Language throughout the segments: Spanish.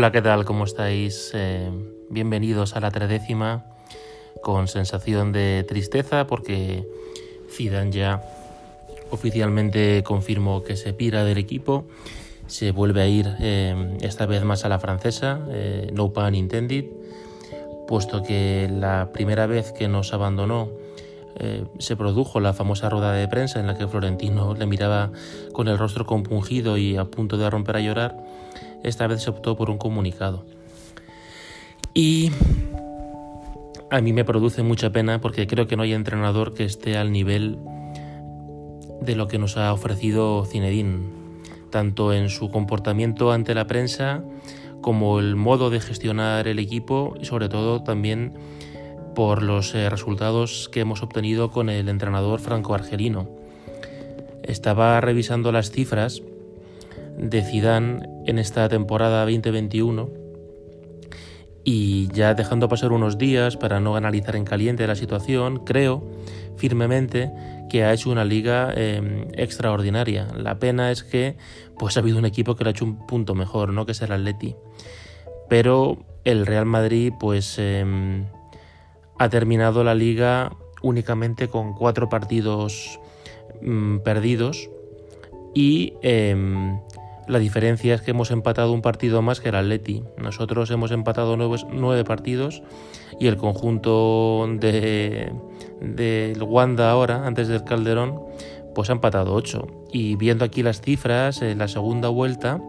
Hola, ¿qué tal? ¿Cómo estáis? Eh, bienvenidos a la tredécima con sensación de tristeza porque Zidane ya oficialmente confirmó que se pira del equipo, se vuelve a ir eh, esta vez más a la francesa, eh, no pun intended, puesto que la primera vez que nos abandonó eh, se produjo la famosa rueda de prensa en la que Florentino le miraba con el rostro compungido y a punto de romper a llorar, esta vez se optó por un comunicado. Y a mí me produce mucha pena porque creo que no hay entrenador que esté al nivel de lo que nos ha ofrecido Zinedine, tanto en su comportamiento ante la prensa como el modo de gestionar el equipo y sobre todo también por los eh, resultados que hemos obtenido con el entrenador franco-argelino. Estaba revisando las cifras de Zidane en esta temporada 2021 y ya dejando pasar unos días para no analizar en caliente la situación, creo firmemente que ha hecho una liga em, extraordinaria. La pena es que pues ha habido un equipo que lo ha hecho un punto mejor, ¿no? que es el Atleti. Pero el Real Madrid pues em, ha terminado la liga únicamente con cuatro partidos mm, perdidos y em, la diferencia es que hemos empatado un partido más que el Atleti. Nosotros hemos empatado nueve, partidos y el conjunto de del Wanda ahora, antes del Calderón, pues ha empatado ocho. Y viendo aquí las cifras, en la segunda vuelta,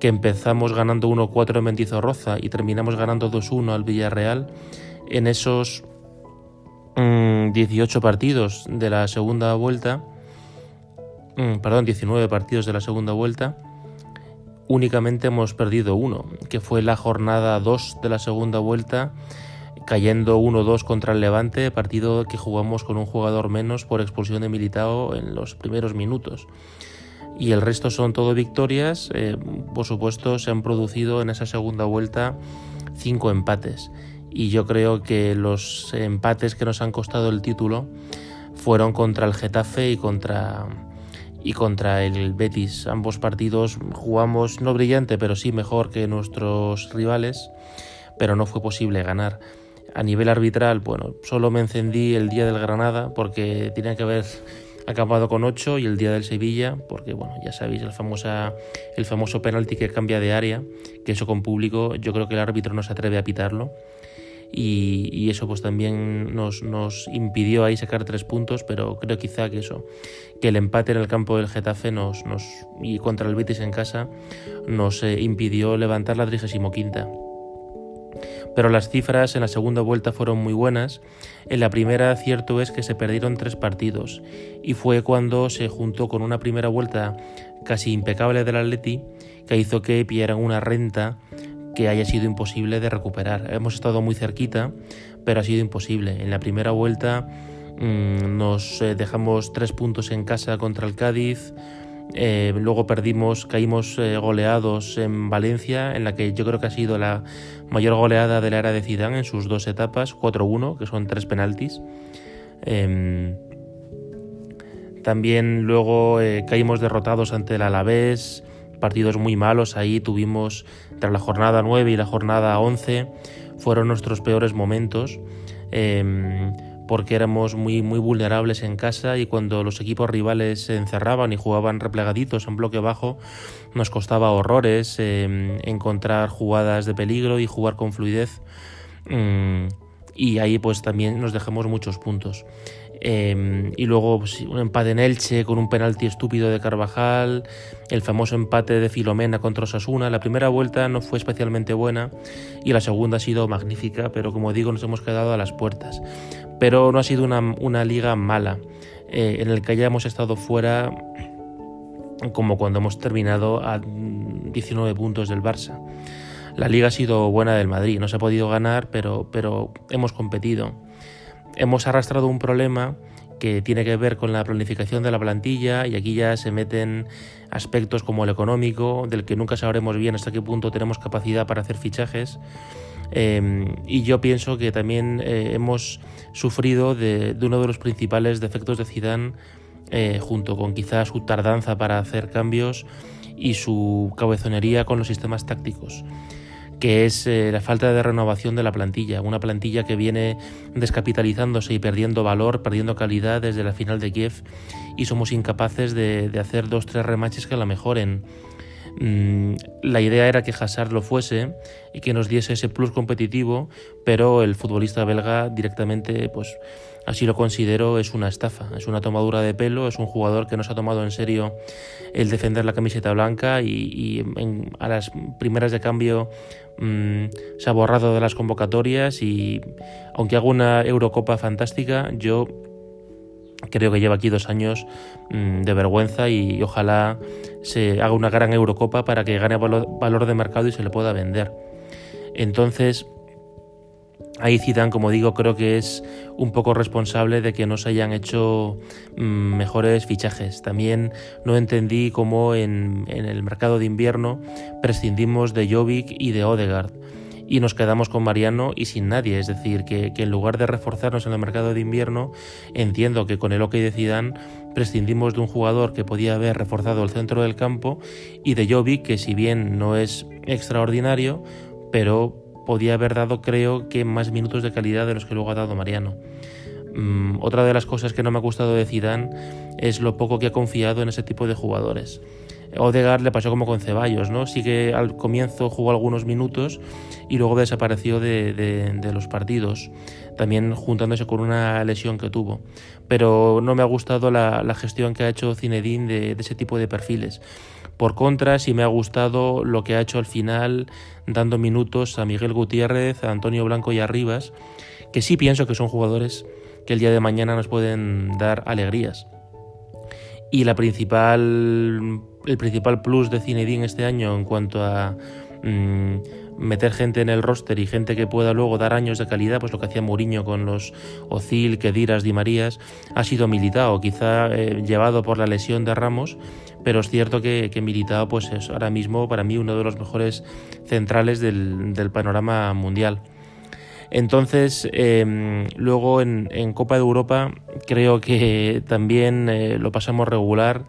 que empezamos ganando 1-4 en Mendizorroza y terminamos ganando 2-1 al Villarreal, en esos 18 mm, partidos de la segunda vuelta, perdón, 19 partidos de la segunda vuelta, únicamente hemos perdido uno, que fue la jornada 2 de la segunda vuelta, cayendo 1-2 contra el Levante, partido que jugamos con un jugador menos por expulsión de Militao en los primeros minutos. Y el resto son todo victorias, eh, por supuesto se han producido en esa segunda vuelta cinco empates. Y yo creo que los empates que nos han costado el título fueron contra el Getafe y contra y contra el Betis. Ambos partidos jugamos no brillante, pero sí mejor que nuestros rivales, pero no fue posible ganar. A nivel arbitral, bueno, solo me encendí el día del Granada porque tenía que haber acabado con 8 y el día del Sevilla, porque bueno, ya sabéis, el, famosa, el famoso penalti que cambia de área, que eso con público yo creo que el árbitro no se atreve a pitarlo y, eso pues también nos, nos, impidió ahí sacar tres puntos, pero creo quizá que eso, que el empate en el campo del Getafe nos, nos y contra el Betis en casa nos eh, impidió levantar la 35 quinta. Pero las cifras en la segunda vuelta fueron muy buenas. En la primera, cierto es que se perdieron tres partidos y fue cuando se juntó con una primera vuelta casi impecable del Atleti que hizo que pillaran una renta que haya sido imposible de recuperar. Hemos estado muy cerquita, pero ha sido imposible. En la primera vuelta mm, nos eh, dejamos tres puntos en casa contra el Cádiz. Eh, luego perdimos, caímos eh, goleados en Valencia, en la que yo creo que ha sido la mayor goleada de la era de Zidane en sus dos etapas, 4-1, que son tres penaltis. Em, también luego caímos derrotados ante el Alavés, partidos muy malos ahí tuvimos tras la jornada 9 y la jornada 11 fueron nuestros peores momentos em, porque éramos muy, muy vulnerables en casa y cuando los equipos rivales se encerraban y jugaban replegaditos en bloque bajo nos costaba horrores em, encontrar jugadas de peligro y jugar con fluidez mm, y ahí pues también nos dejamos muchos puntos. Em, y luego pues, un empate en Elche con un penalti estúpido de Carvajal, el famoso empate de Filomena contra Osasuna. La primera vuelta no fue especialmente buena y la segunda ha sido magnífica, pero como digo, nos hemos quedado a las puertas. Pero no ha sido una, liga mala, eh, en el que hayamos estado fuera como cuando hemos terminado a 19 puntos del Barça. La liga ha sido buena del Madrid, no se ha podido ganar, pero, pero hemos competido hemos arrastrado un problema que tiene que ver con la planificación de la plantilla y aquí ya se meten aspectos como el económico, del que nunca sabremos bien hasta qué punto tenemos capacidad para hacer fichajes. Em, y yo pienso que también eh, hemos sufrido de, uno de los principales defectos de Zidane, eh, junto con quizás su tardanza para hacer cambios y su cabezonería con los sistemas tácticos que es eh, la falta de renovación de la plantilla, una plantilla que viene descapitalizándose y perdiendo valor, perdiendo calidad desde la final de Kiev y somos incapaces de, hacer dos, tres remaches que la mejoren. Mm, la idea era que Hazard lo fuese y que nos diese ese plus competitivo, pero el futbolista belga directamente pues Así lo considero, es una estafa, es una tomadura de pelo, es un jugador que no se ha tomado en serio el defender la camiseta blanca y, a las primeras de cambio mm, se ha borrado de las convocatorias y aunque haga una Eurocopa fantástica, yo creo que lleva aquí dos años mm, de vergüenza y, ojalá se haga una gran Eurocopa para que gane valor de mercado y se le pueda vender. Entonces, Ahí Zidane, como digo, creo que es un poco responsable de que no se hayan hecho mm, mejores fichajes. También no entendí cómo en, el mercado de invierno prescindimos de Jovic y de Odegaard y nos quedamos con Mariano y sin nadie. Es decir, que, en lugar de reforzarnos en el mercado de invierno, entiendo que con el OK de Zidane prescindimos de un jugador que podía haber reforzado el centro del campo y de Jovic, que si bien no es extraordinario, pero podía haber dado, creo que, más minutos de calidad de los que luego ha dado Mariano. Mm, otra de las cosas que no me ha gustado de Zidane es lo poco que ha confiado en ese tipo de jugadores. Odegaard le pasó como con Ceballos, ¿no? Sí que al comienzo jugó algunos minutos y luego desapareció de, los partidos, también juntándose con una lesión que tuvo. Pero no me ha gustado la, gestión que ha hecho Zinedine de, de ese tipo de perfiles. Por contra, sí me ha gustado lo que ha hecho al final, dando minutos a Miguel Gutiérrez, a Antonio Blanco y a Rivas, que sí pienso que son jugadores que el día de mañana nos pueden dar alegrías. Y la principal, el principal plus de Zinedine este año en cuanto a mm, meter gente en el roster y gente que pueda luego dar años de calidad, pues lo que hacía Mourinho con los Ozil, Kediras, Di Marías, ha sido militado, quizá eh, llevado por la lesión de Ramos, pero es cierto que, que Militao pues es ahora mismo para mí uno de los mejores centrales del, panorama mundial. Entonces, em, luego en, Copa de Europa creo que también eh, lo pasamos regular.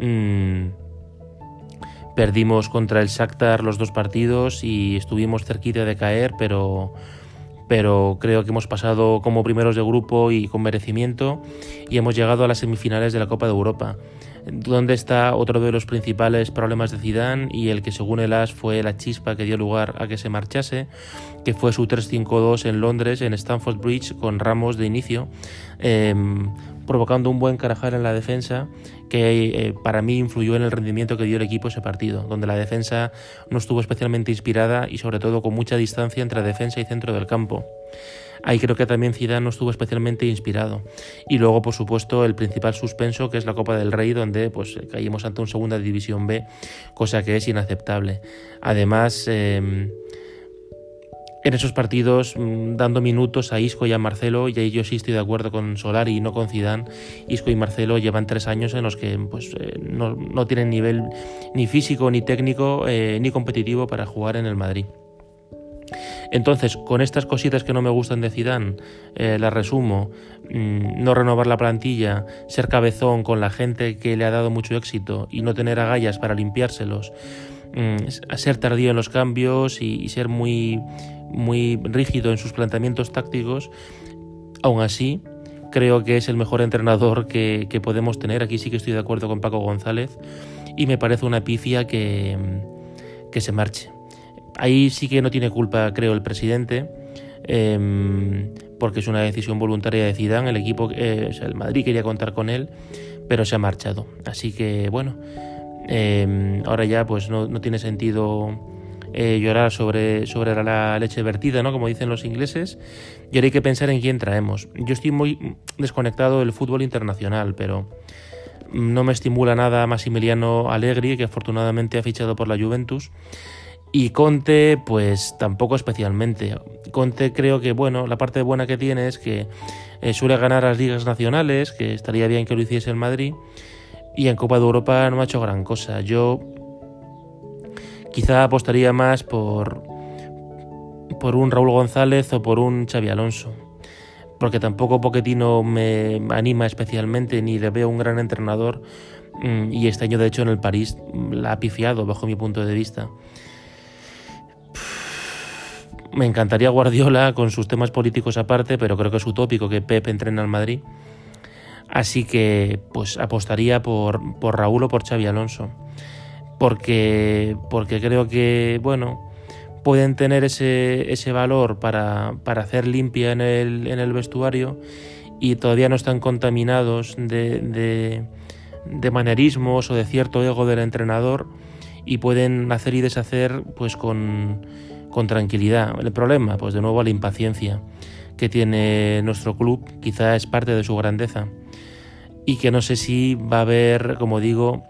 Mm, perdimos contra el Shakhtar los dos partidos y estuvimos cerquita de caer, pero, pero creo que hemos pasado como primeros de grupo y con merecimiento y hemos llegado a las semifinales de la Copa de Europa donde está otro de los principales problemas de Zidane y el que según el AS fue la chispa que dio lugar a que se marchase, que fue su 3-5-2 en Londres, en Stamford Bridge, con Ramos de inicio, em, provocando un buen carajar en la defensa que eh, para mí influyó en el rendimiento que dio el equipo ese partido, donde la defensa no estuvo especialmente inspirada y sobre todo con mucha distancia entre defensa y centro del campo. Ahí creo que también Zidane no estuvo especialmente inspirado. Y luego, por supuesto, el principal suspenso, que es la Copa del Rey, donde pues caímos ante un segunda división B, cosa que es inaceptable. Además, em, en esos partidos, mm, dando minutos a Isco y a Marcelo, y ahí yo sí estoy de acuerdo con Solari y no con Zidane, Isco y Marcelo llevan tres años en los que pues, eh, no, tienen nivel ni físico, ni técnico, eh, ni competitivo para jugar en el Madrid. Entonces, con estas cositas que no me gustan de Zidane, eh, las resumo, mm, no renovar la plantilla, ser cabezón con la gente que le ha dado mucho éxito y no tener agallas para limpiárselos, mm, ser tardío en los cambios y, ser muy, muy rígido en sus planteamientos tácticos, aún así creo que es el mejor entrenador que, podemos tener. Aquí sí que estoy de acuerdo con Paco González y me parece una pifia que se marche. Ahí sí que no tiene culpa, creo, el presidente, em, porque es una decisión voluntaria de Zidane. El equipo, eh, el Madrid quería contar con él, pero se ha marchado. Así que, bueno, em, ahora ya pues no, tiene sentido eh, llorar sobre, sobre la leche vertida, ¿no? Como dicen los ingleses. Y ahora hay que pensar en quién traemos. Yo estoy muy desconectado del fútbol internacional, pero no me estimula nada Massimiliano Allegri, que afortunadamente ha fichado por la Juventus. Y Conte, pues tampoco especialmente. Conte creo que, bueno, la parte buena que tiene es que eh, suele ganar las ligas nacionales, que estaría bien que lo hiciese el Madrid. Y en Copa de Europa no ha hecho gran cosa. Yo quizá apostaría más por, por un Raúl González o por un Xavi Alonso. Porque tampoco Poquetino me anima especialmente, ni le veo un gran entrenador Mm, y este año, de hecho, en el París la ha pifiado, bajo mi punto de vista. Me encantaría Guardiola con sus temas políticos aparte, pero creo que es utópico que Pep entrene al Madrid. Así que pues apostaría por, por Raúl o por Xavi Alonso. Porque, porque creo que, bueno, pueden tener ese, ese valor para, para, hacer limpia en el, en el, vestuario y todavía no están contaminados de, de, de manerismos o de cierto ego del entrenador y pueden hacer y deshacer pues con, con tranquilidad. El problema, pues de nuevo, la impaciencia que tiene nuestro club, quizá es parte de su grandeza. Y que no sé si va a haber, como digo,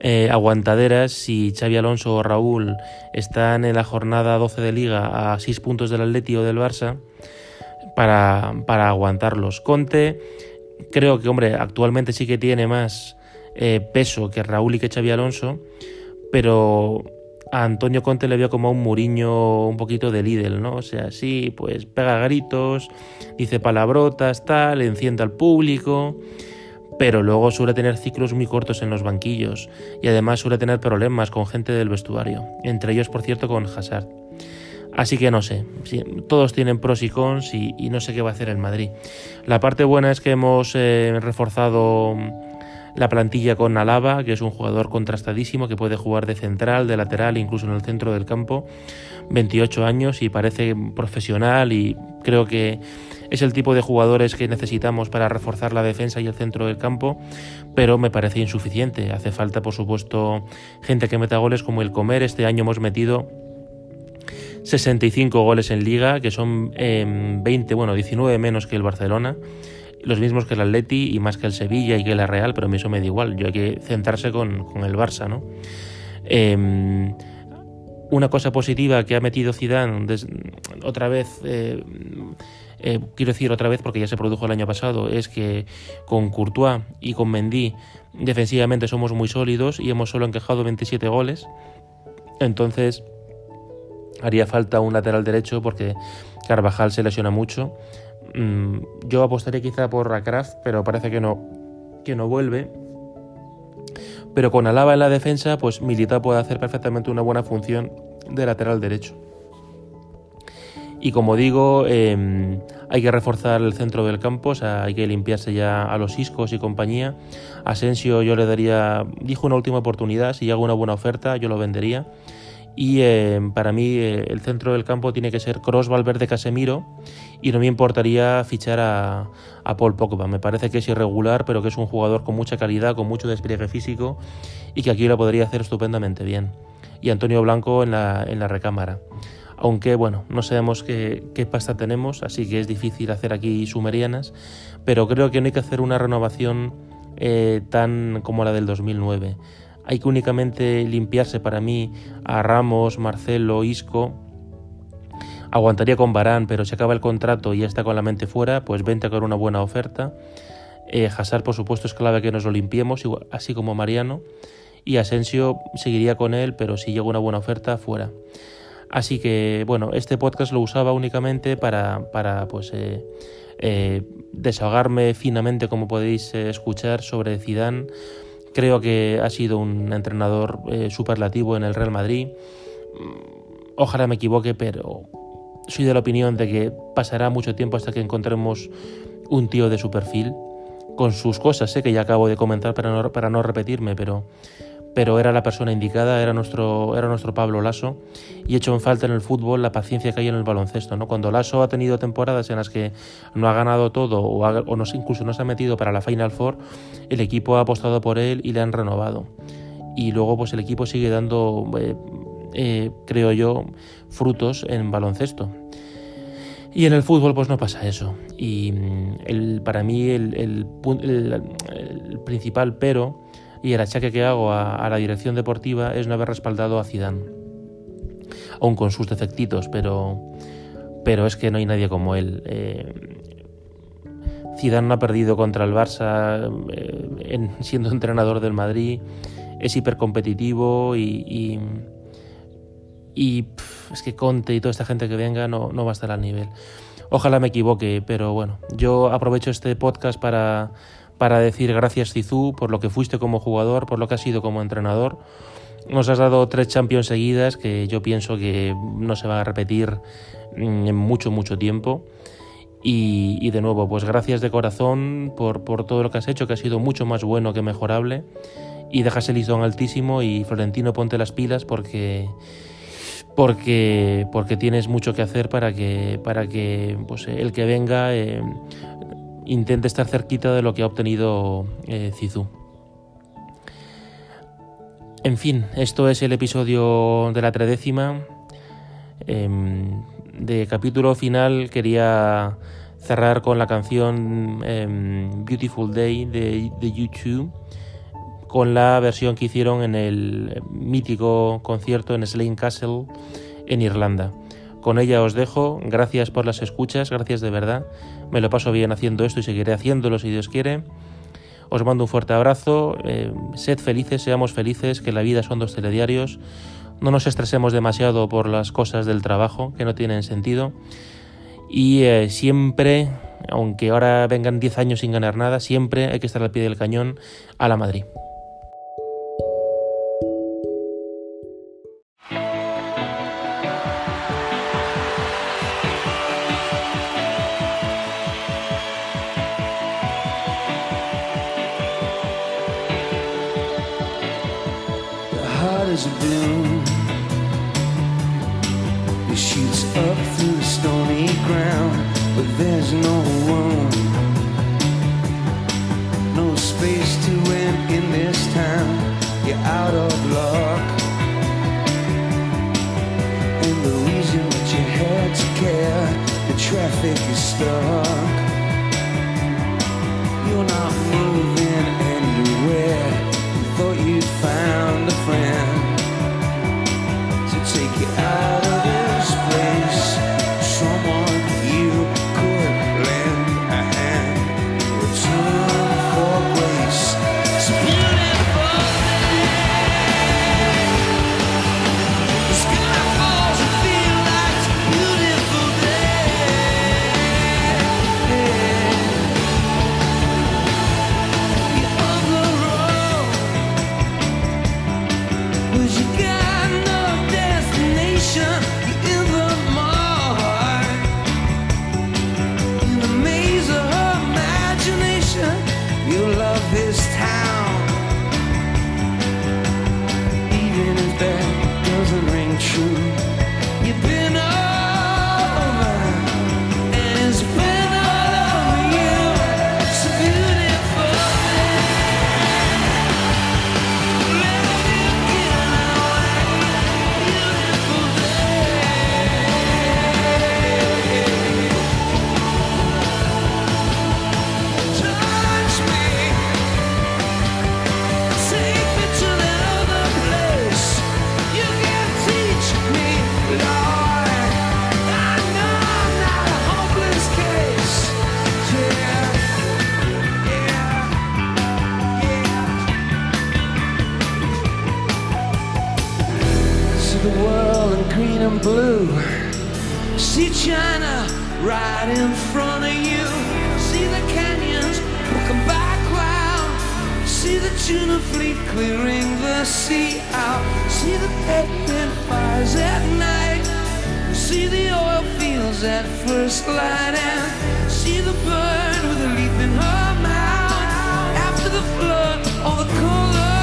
eh, aguantaderas si Xavi Alonso o Raúl están en la jornada 12 de liga a 6 puntos del Atleti o del Barça para, para aguantarlos. Conte, creo que, hombre, actualmente sí que tiene más eh, peso que Raúl y que Xavi Alonso, pero a Antonio Conte le veo como un muriño un poquito de líder, ¿no? O sea, sí, pues pega gritos, dice palabrotas, tal, enciende al público, pero luego suele tener ciclos muy cortos en los banquillos y además suele tener problemas con gente del vestuario, entre ellos, por cierto, con Hazard. Así que no sé, todos tienen pros y cons y, no sé qué va a hacer el Madrid. La parte buena es que hemos eh, reforzado la plantilla con Alaba, que es un jugador contrastadísimo, que puede jugar de central, de lateral, incluso en el centro del campo. 28 años y parece profesional y creo que es el tipo de jugadores que necesitamos para reforzar la defensa y el centro del campo, pero me parece insuficiente. Hace falta, por supuesto, gente que meta goles como el Comer. Este año hemos metido 65 goles en liga, que son 20, em, bueno, 19 menos que el Barcelona los mismos que el Atleti y más que el Sevilla y que la Real, pero a mí eso me da igual, yo hay que centrarse con, el Barça, ¿no? Em, una cosa positiva que ha metido Zidane otra vez, eh, eh, quiero decir otra vez porque ya se produjo el año pasado, es que con Courtois y con Mendy defensivamente somos muy sólidos y hemos solo encajado 27 goles. Entonces haría falta un lateral derecho porque Carvajal se lesiona mucho Mm, yo apostaría quizá por Rakraft, pero parece que no, que no vuelve. Pero con Alaba en la defensa, pues Milita puede hacer perfectamente una buena función de lateral derecho. Y como digo, em, hay que reforzar el centro del campo, o sea, hay que limpiarse ya a los Iscos y compañía. Asensio yo le daría, dijo una última oportunidad, si hago una buena oferta yo lo vendería. Y em, para mí eh, el centro del campo tiene que ser Cross, Valverde, Casemiro y no me importaría fichar a, Paul Pogba. Me parece que es irregular, pero que es un jugador con mucha calidad, con mucho despliegue físico y que aquí lo podría hacer estupendamente bien. Y Antonio Blanco en la, en la recámara. Aunque bueno, no sabemos qué, pasta tenemos, así que es difícil hacer aquí sumerianas, pero creo que no hay que hacer una renovación eh, tan como la del 2009. Hay que únicamente limpiarse para mí a Ramos, Marcelo, Isco aguantaría con Barán, pero si acaba el contrato y ya está con la mente fuera, pues vente con una buena oferta. Eh, Hazard, por supuesto, es clave que nos lo limpiemos, así como Mariano. Y Asensio seguiría con él, pero si llega una buena oferta, fuera. Así que, bueno, este podcast lo usaba únicamente para, para pues, eh, eh, desahogarme finamente, como podéis escuchar, sobre Zidane. Creo que ha sido un entrenador superlativo en el Real Madrid. Ojalá me equivoque, pero soy de la opinión de que pasará mucho tiempo hasta que encontremos un tío de su perfil, con sus cosas, sé que ya acabo de comentar para no, para no repetirme, pero, pero era la persona indicada, era nuestro, era nuestro Pablo Lasso, y he hecho en falta en el fútbol la paciencia que hay en el baloncesto. ¿no? Cuando Lasso ha tenido temporadas en las que no ha ganado todo o, o nos, incluso no se ha metido para la Final Four, el equipo ha apostado por él y le han renovado. Y luego pues el equipo sigue dando... Eh, eh, creo yo, frutos en baloncesto. Y en el fútbol pues no pasa eso. Y mm, el, para mí el, el, principal pero y el achaque que hago a, la dirección deportiva es no haber respaldado a Zidane. Aún con sus defectitos, pero, pero es que no hay nadie como él. Eh, Zidane no ha perdido contra el Barça eh, siendo entrenador del Madrid. Es hipercompetitivo y, y y es que Conte y toda esta gente que venga no, no va a estar al nivel. Ojalá me equivoque, pero bueno, yo aprovecho este podcast para, para decir gracias Cizú por lo que fuiste como jugador, por lo que has sido como entrenador. Nos has dado tres Champions seguidas que yo pienso que no se van a repetir en mucho, mucho tiempo. Y, de nuevo, pues gracias de corazón por, por, todo lo que has hecho, que ha sido mucho más bueno que mejorable. Y dejas el listón altísimo y Florentino ponte las pilas porque, porque, porque tienes mucho que hacer para que, para que pues, el que venga eh, intente estar cerquita de lo que ha obtenido eh, Cizú. En fin, esto es el episodio de la tredécima. Em, de capítulo final quería cerrar con la canción em, Beautiful Day de, de YouTube, con la versión que hicieron en el mítico concierto en Slane Castle en Irlanda. Con ella os dejo, gracias por las escuchas, gracias de verdad, me lo paso bien haciendo esto y seguiré haciéndolo si Dios quiere. Os mando un fuerte abrazo, eh, sed felices, seamos felices, que la vida son dos telediarios, no nos estresemos demasiado por las cosas del trabajo que no tienen sentido. Y eh, siempre, aunque ahora vengan 10 años sin ganar nada, siempre hay que estar al pie del cañón a la Madrid. Place to win in this town. You're out of luck. And the reason that you had to care, the traffic is stuck. You're not moving anywhere. Tuna fleet clearing the sea out. See the pepper fires at night. See the oil fields at first light and see the bird with a leaf in her mouth. After the flood, all the colors